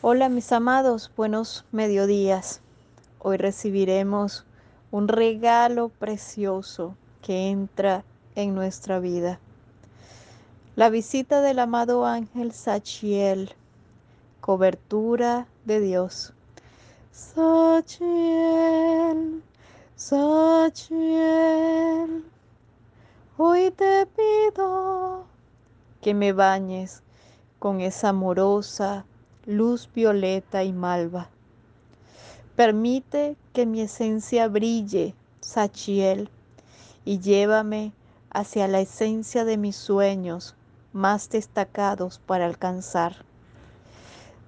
Hola mis amados, buenos mediodías. Hoy recibiremos un regalo precioso que entra en nuestra vida. La visita del amado ángel Sachiel, cobertura de Dios. Sachiel, Sachiel, hoy te pido que me bañes con esa amorosa luz violeta y malva. Permite que mi esencia brille, Sachiel, y llévame hacia la esencia de mis sueños más destacados para alcanzar.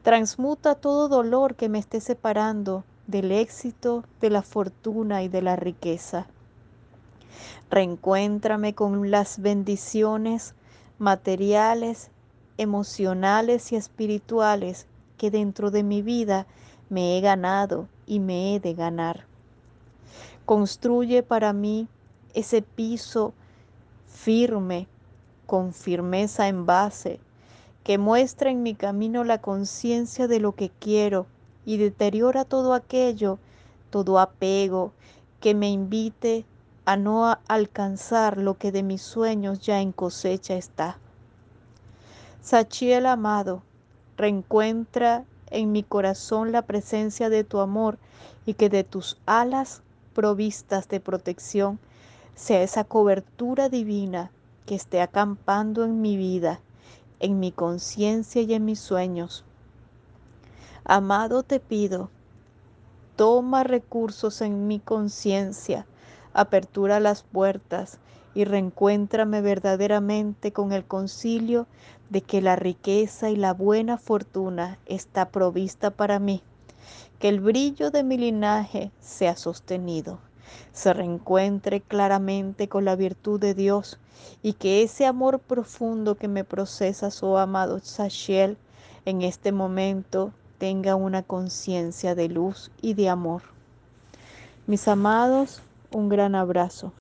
Transmuta todo dolor que me esté separando del éxito, de la fortuna y de la riqueza. Reencuéntrame con las bendiciones materiales, emocionales y espirituales que dentro de mi vida me he ganado y me he de ganar. Construye para mí ese piso firme, con firmeza en base, que muestra en mi camino la conciencia de lo que quiero y deteriora todo aquello, todo apego que me invite a no alcanzar lo que de mis sueños ya en cosecha está. Sachiel amado, Reencuentra en mi corazón la presencia de tu amor y que de tus alas provistas de protección sea esa cobertura divina que esté acampando en mi vida, en mi conciencia y en mis sueños. Amado te pido, toma recursos en mi conciencia, apertura las puertas y reencuéntrame verdaderamente con el concilio de que la riqueza y la buena fortuna está provista para mí, que el brillo de mi linaje sea sostenido, se reencuentre claramente con la virtud de Dios y que ese amor profundo que me procesa su amado Sachiel en este momento tenga una conciencia de luz y de amor. Mis amados, un gran abrazo.